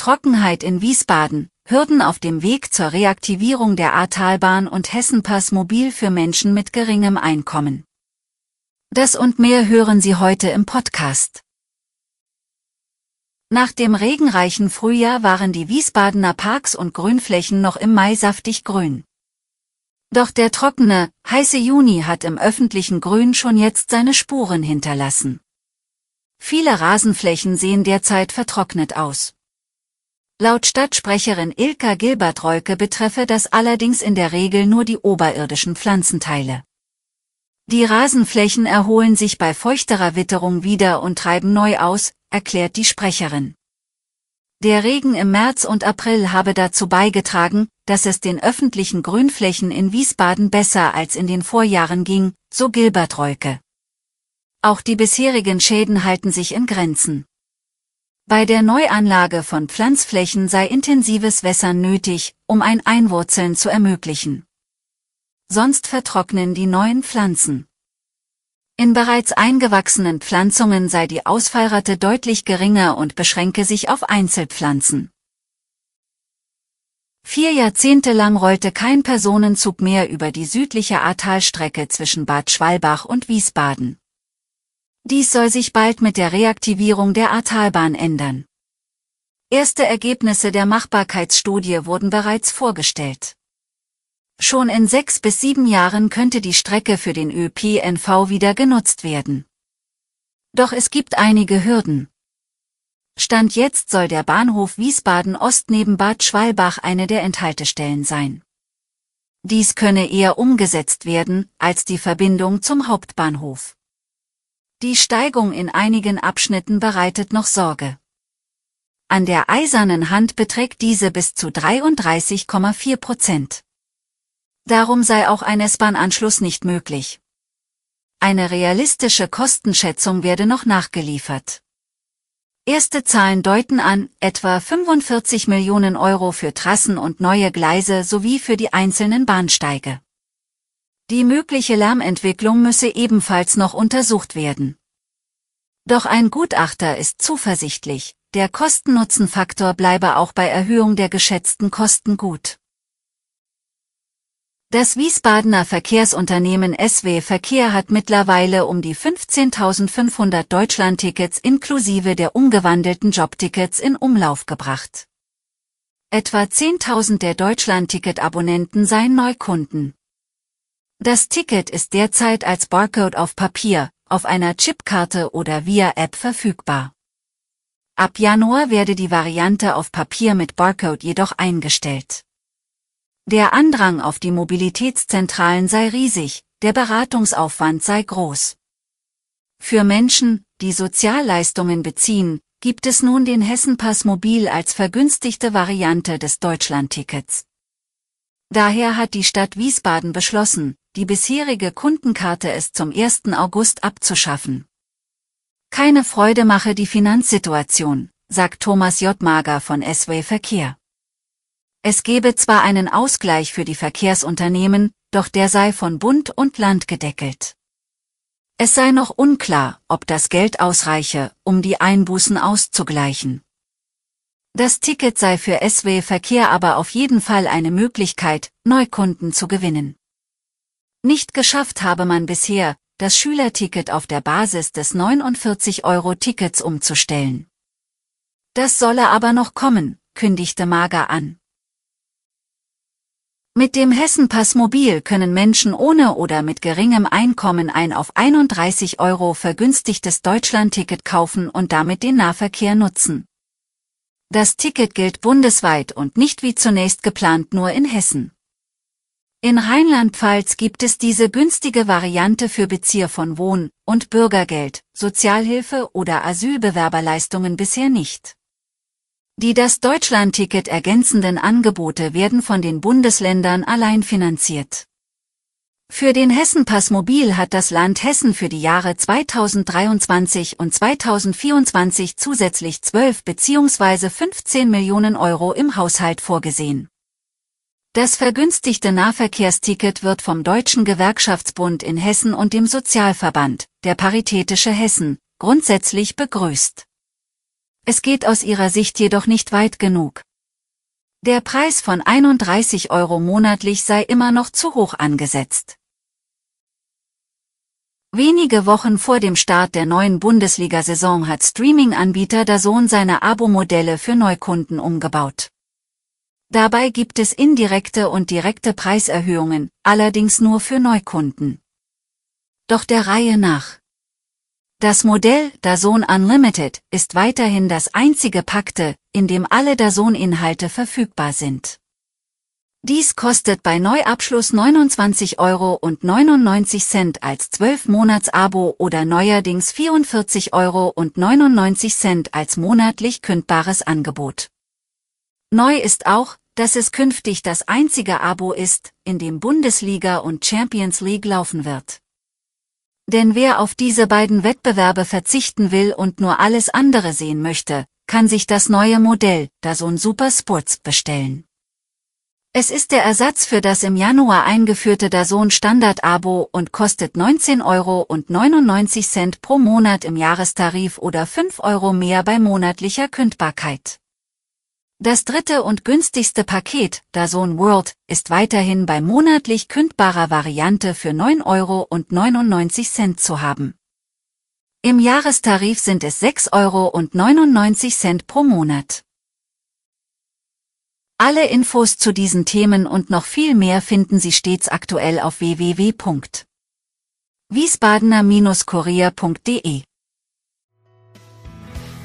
Trockenheit in Wiesbaden, Hürden auf dem Weg zur Reaktivierung der Ahrtalbahn und Hessenpass mobil für Menschen mit geringem Einkommen. Das und mehr hören Sie heute im Podcast. Nach dem regenreichen Frühjahr waren die Wiesbadener Parks und Grünflächen noch im Mai saftig grün. Doch der trockene, heiße Juni hat im öffentlichen Grün schon jetzt seine Spuren hinterlassen. Viele Rasenflächen sehen derzeit vertrocknet aus. Laut Stadtsprecherin Ilka Gilbert-Reuke betreffe das allerdings in der Regel nur die oberirdischen Pflanzenteile. Die Rasenflächen erholen sich bei feuchterer Witterung wieder und treiben neu aus, erklärt die Sprecherin. Der Regen im März und April habe dazu beigetragen, dass es den öffentlichen Grünflächen in Wiesbaden besser als in den Vorjahren ging, so Gilbert Reuke. Auch die bisherigen Schäden halten sich in Grenzen. Bei der Neuanlage von Pflanzflächen sei intensives Wässern nötig, um ein Einwurzeln zu ermöglichen. Sonst vertrocknen die neuen Pflanzen. In bereits eingewachsenen Pflanzungen sei die Ausfallrate deutlich geringer und beschränke sich auf Einzelpflanzen. Vier Jahrzehnte lang rollte kein Personenzug mehr über die südliche Ahrtalstrecke zwischen Bad Schwalbach und Wiesbaden. Dies soll sich bald mit der Reaktivierung der Ahrtalbahn ändern. Erste Ergebnisse der Machbarkeitsstudie wurden bereits vorgestellt. Schon in sechs bis sieben Jahren könnte die Strecke für den ÖPNV wieder genutzt werden. Doch es gibt einige Hürden. Stand jetzt soll der Bahnhof Wiesbaden Ost neben Bad Schwalbach eine der Enthaltestellen sein. Dies könne eher umgesetzt werden, als die Verbindung zum Hauptbahnhof. Die Steigung in einigen Abschnitten bereitet noch Sorge. An der eisernen Hand beträgt diese bis zu 33,4 Prozent. Darum sei auch ein S-Bahn-Anschluss nicht möglich. Eine realistische Kostenschätzung werde noch nachgeliefert. Erste Zahlen deuten an, etwa 45 Millionen Euro für Trassen und neue Gleise sowie für die einzelnen Bahnsteige. Die mögliche Lärmentwicklung müsse ebenfalls noch untersucht werden. Doch ein Gutachter ist zuversichtlich, der Kosten-Nutzen-Faktor bleibe auch bei Erhöhung der geschätzten Kosten gut. Das Wiesbadener Verkehrsunternehmen SW Verkehr hat mittlerweile um die 15.500 Deutschlandtickets inklusive der umgewandelten Jobtickets in Umlauf gebracht. Etwa 10.000 der Deutschlandticket-Abonnenten seien Neukunden. Das Ticket ist derzeit als Barcode auf Papier, auf einer Chipkarte oder via App verfügbar. Ab Januar werde die Variante auf Papier mit Barcode jedoch eingestellt. Der Andrang auf die Mobilitätszentralen sei riesig, der Beratungsaufwand sei groß. Für Menschen, die Sozialleistungen beziehen, gibt es nun den Hessenpass Mobil als vergünstigte Variante des Deutschlandtickets. Daher hat die Stadt Wiesbaden beschlossen, die bisherige Kundenkarte ist zum 1. August abzuschaffen. Keine Freude mache die Finanzsituation, sagt Thomas J. Mager von S-Way Verkehr. Es gebe zwar einen Ausgleich für die Verkehrsunternehmen, doch der sei von Bund und Land gedeckelt. Es sei noch unklar, ob das Geld ausreiche, um die Einbußen auszugleichen. Das Ticket sei für SW Verkehr aber auf jeden Fall eine Möglichkeit, Neukunden zu gewinnen. Nicht geschafft habe man bisher, das Schülerticket auf der Basis des 49-Euro-Tickets umzustellen. Das solle aber noch kommen, kündigte Mager an. Mit dem Hessenpass Mobil können Menschen ohne oder mit geringem Einkommen ein auf 31 Euro vergünstigtes Deutschlandticket kaufen und damit den Nahverkehr nutzen. Das Ticket gilt bundesweit und nicht wie zunächst geplant nur in Hessen. In Rheinland-Pfalz gibt es diese günstige Variante für Bezieher von Wohn- und Bürgergeld, Sozialhilfe oder Asylbewerberleistungen bisher nicht. Die das Deutschlandticket ergänzenden Angebote werden von den Bundesländern allein finanziert. Für den Hessenpass Mobil hat das Land Hessen für die Jahre 2023 und 2024 zusätzlich 12 bzw. 15 Millionen Euro im Haushalt vorgesehen. Das vergünstigte Nahverkehrsticket wird vom Deutschen Gewerkschaftsbund in Hessen und dem Sozialverband, der Paritätische Hessen, grundsätzlich begrüßt. Es geht aus ihrer Sicht jedoch nicht weit genug. Der Preis von 31 Euro monatlich sei immer noch zu hoch angesetzt. Wenige Wochen vor dem Start der neuen Bundesliga-Saison hat Streaming-Anbieter DAZN seine Abo-Modelle für Neukunden umgebaut. Dabei gibt es indirekte und direkte Preiserhöhungen, allerdings nur für Neukunden. Doch der Reihe nach. Das Modell DAZN Unlimited ist weiterhin das einzige Pakte, in dem alle DAZN-Inhalte verfügbar sind. Dies kostet bei Neuabschluss 29,99 Euro als 12-Monats-Abo oder neuerdings 44,99 Euro als monatlich kündbares Angebot. Neu ist auch, dass es künftig das einzige Abo ist, in dem Bundesliga und Champions League laufen wird. Denn wer auf diese beiden Wettbewerbe verzichten will und nur alles andere sehen möchte, kann sich das neue Modell, DAZN Super Sports, bestellen. Es ist der Ersatz für das im Januar eingeführte DAZN Standard-Abo und kostet 19,99 Euro pro Monat im Jahrestarif oder 5 Euro mehr bei monatlicher Kündbarkeit. Das dritte und günstigste Paket, DAZN World, ist weiterhin bei monatlich kündbarer Variante für 9,99 Euro zu haben. Im Jahrestarif sind es 6,99 Euro pro Monat. Alle Infos zu diesen Themen und noch viel mehr finden Sie stets aktuell auf www.wiesbadener-kurier.de.